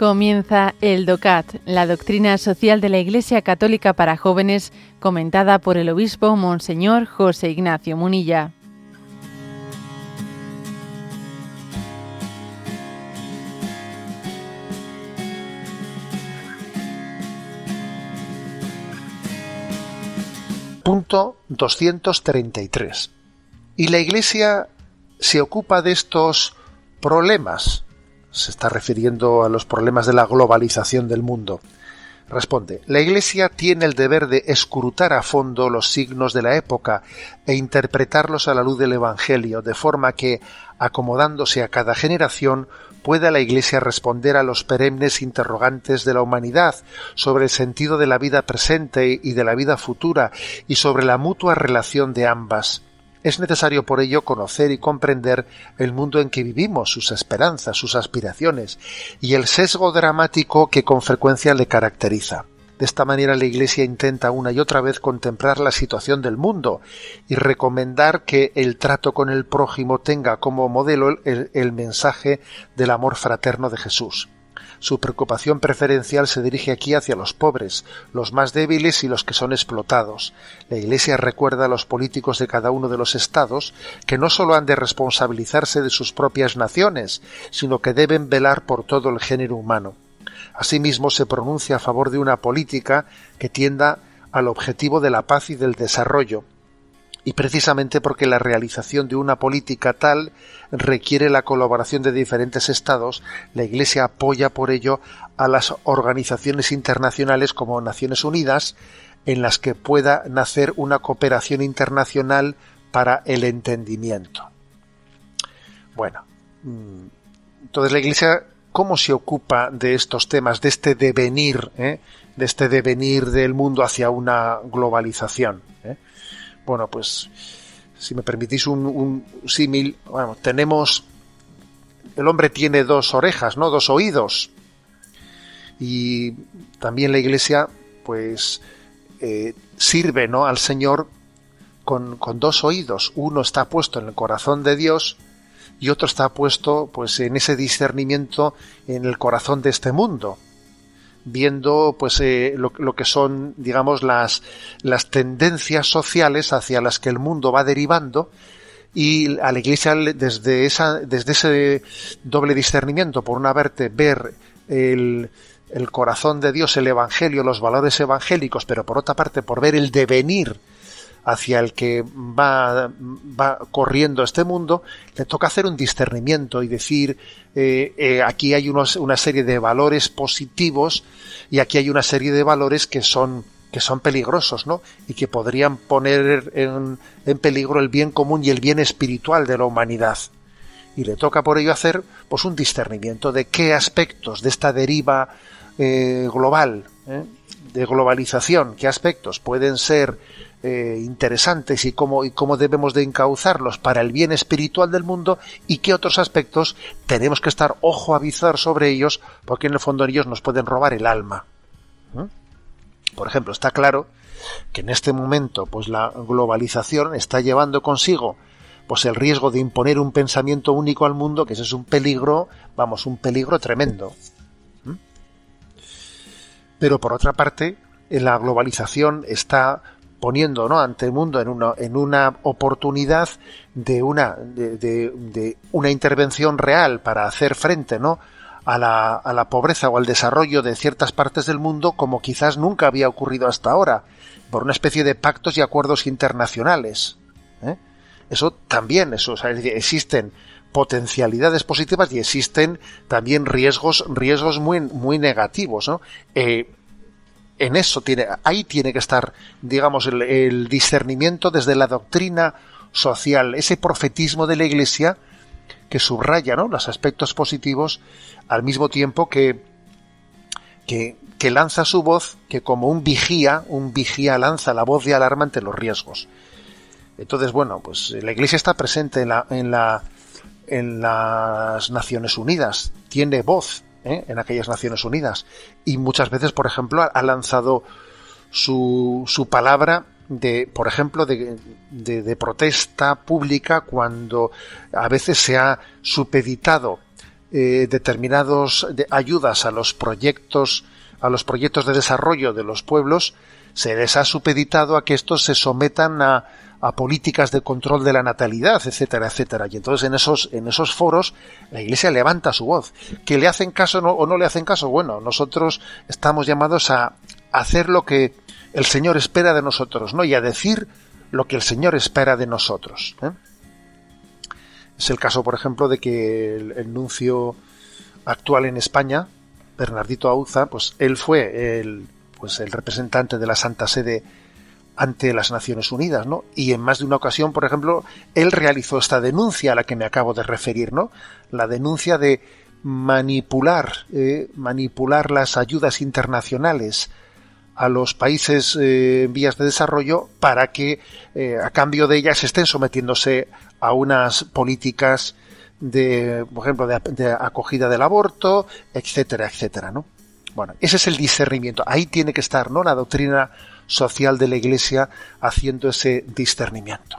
Comienza el DOCAT, la doctrina social de la Iglesia Católica para jóvenes, comentada por el obispo Monseñor José Ignacio Munilla. Punto 233. Y la Iglesia se ocupa de estos problemas se está refiriendo a los problemas de la globalización del mundo. Responde, la Iglesia tiene el deber de escrutar a fondo los signos de la época e interpretarlos a la luz del Evangelio, de forma que, acomodándose a cada generación, pueda la Iglesia responder a los perennes interrogantes de la humanidad sobre el sentido de la vida presente y de la vida futura y sobre la mutua relación de ambas. Es necesario por ello conocer y comprender el mundo en que vivimos, sus esperanzas, sus aspiraciones y el sesgo dramático que con frecuencia le caracteriza. De esta manera la Iglesia intenta una y otra vez contemplar la situación del mundo y recomendar que el trato con el prójimo tenga como modelo el, mensaje del amor fraterno de Jesús. Su preocupación preferencial se dirige aquí hacia los pobres, los más débiles y los que son explotados. La Iglesia recuerda a los políticos de cada uno de los estados que no sólo han de responsabilizarse de sus propias naciones, sino que deben velar por todo el género humano. Asimismo, se pronuncia a favor de una política que tienda al objetivo de la paz y del desarrollo, y precisamente porque la realización de una política tal requiere la colaboración de diferentes estados, la Iglesia apoya por ello a las organizaciones internacionales como Naciones Unidas, en las que pueda nacer una cooperación internacional para el entendimiento. Bueno, mm, entonces la Iglesia, ¿cómo se ocupa de estos temas, de este devenir, eh? de este devenir del mundo hacia una globalización? Eh? Bueno, pues si me permitís un, símil, bueno, tenemos, el hombre tiene dos orejas, ¿no? Dos oídos. Y también la iglesia, pues, eh, sirve, ¿no? Al Señor con, con dos oídos. Uno está puesto en el corazón de Dios y otro está puesto, pues, en ese discernimiento en el corazón de este mundo viendo pues eh, lo, que son digamos las las tendencias sociales hacia las que el mundo va derivando y a la iglesia desde esa desde ese doble discernimiento por una parte ver el, el corazón de Dios el evangelio los valores evangélicos pero por otra parte por ver el devenir hacia el que va, va corriendo este mundo, le toca hacer un discernimiento y decir, eh, eh, aquí hay una serie de valores positivos y aquí hay una serie de valores que son que son peligrosos, ¿no? Y que podrían poner en, en peligro el bien común y el bien espiritual de la humanidad. Y le toca por ello hacer pues un discernimiento de qué aspectos de esta deriva eh, global, de globalización, qué aspectos pueden ser eh, interesantes y cómo, y cómo debemos de encauzarlos para el bien espiritual del mundo y qué otros aspectos tenemos que estar ojo a avisar sobre ellos porque en el fondo ellos nos pueden robar el alma. Por ejemplo, está claro que en este momento pues la globalización está llevando consigo pues el riesgo de imponer un pensamiento único al mundo, que ese es un peligro, vamos, un peligro tremendo. Pero por otra parte, la globalización está poniendo ¿no? ante el mundo en una, en una oportunidad de una, de, una intervención real para hacer frente ¿no? a, la, pobreza o al desarrollo de ciertas partes del mundo como quizás nunca había ocurrido hasta ahora, por una especie de pactos y acuerdos internacionales. ¿eh? Eso también, eso, existen potencialidades positivas y existen también riesgos, riesgos muy, muy negativos. ¿no? Eh, en eso tiene, ahí tiene que estar, digamos, el, discernimiento desde la doctrina social, ese profetismo de la Iglesia que subraya ¿no? los aspectos positivos al mismo tiempo que, que, que, lanza su voz, que como un vigía, un vigía lanza la voz de alarma ante los riesgos. Entonces, bueno, pues la Iglesia está presente en, la, en, la, en las Naciones Unidas, tiene voz ¿eh? en aquellas Naciones Unidas. Y muchas veces, por ejemplo, ha lanzado su, su palabra de, por ejemplo, de, protesta pública cuando a veces se ha supeditado eh, determinados de ayudas a los proyectos a los proyectos de desarrollo de los pueblos se les ha supeditado a que estos se sometan a, a políticas de control de la natalidad, etcétera, etcétera. Y entonces en esos, en esos foros la Iglesia levanta su voz. ¿Que le hacen caso o no le hacen caso? Bueno, nosotros estamos llamados a hacer lo que el Señor espera de nosotros, ¿no? Y a decir lo que el Señor espera de nosotros. ¿eh? Es el caso, por ejemplo, de que el, nuncio actual en España, Bernardito Auza, pues él fue el, pues el representante de la Santa Sede ante las Naciones Unidas, ¿no? Y en más de una ocasión, por ejemplo, él realizó esta denuncia a la que me acabo de referir, ¿no? La denuncia de manipular, eh, manipular las ayudas internacionales a los países eh, en vías de desarrollo para que eh, a cambio de ellas estén sometiéndose a unas políticas de, por ejemplo, de, acogida del aborto, etcétera, etcétera, ¿no? Bueno, ese es el discernimiento. Ahí tiene que estar, ¿no? La doctrina social de la Iglesia haciendo ese discernimiento.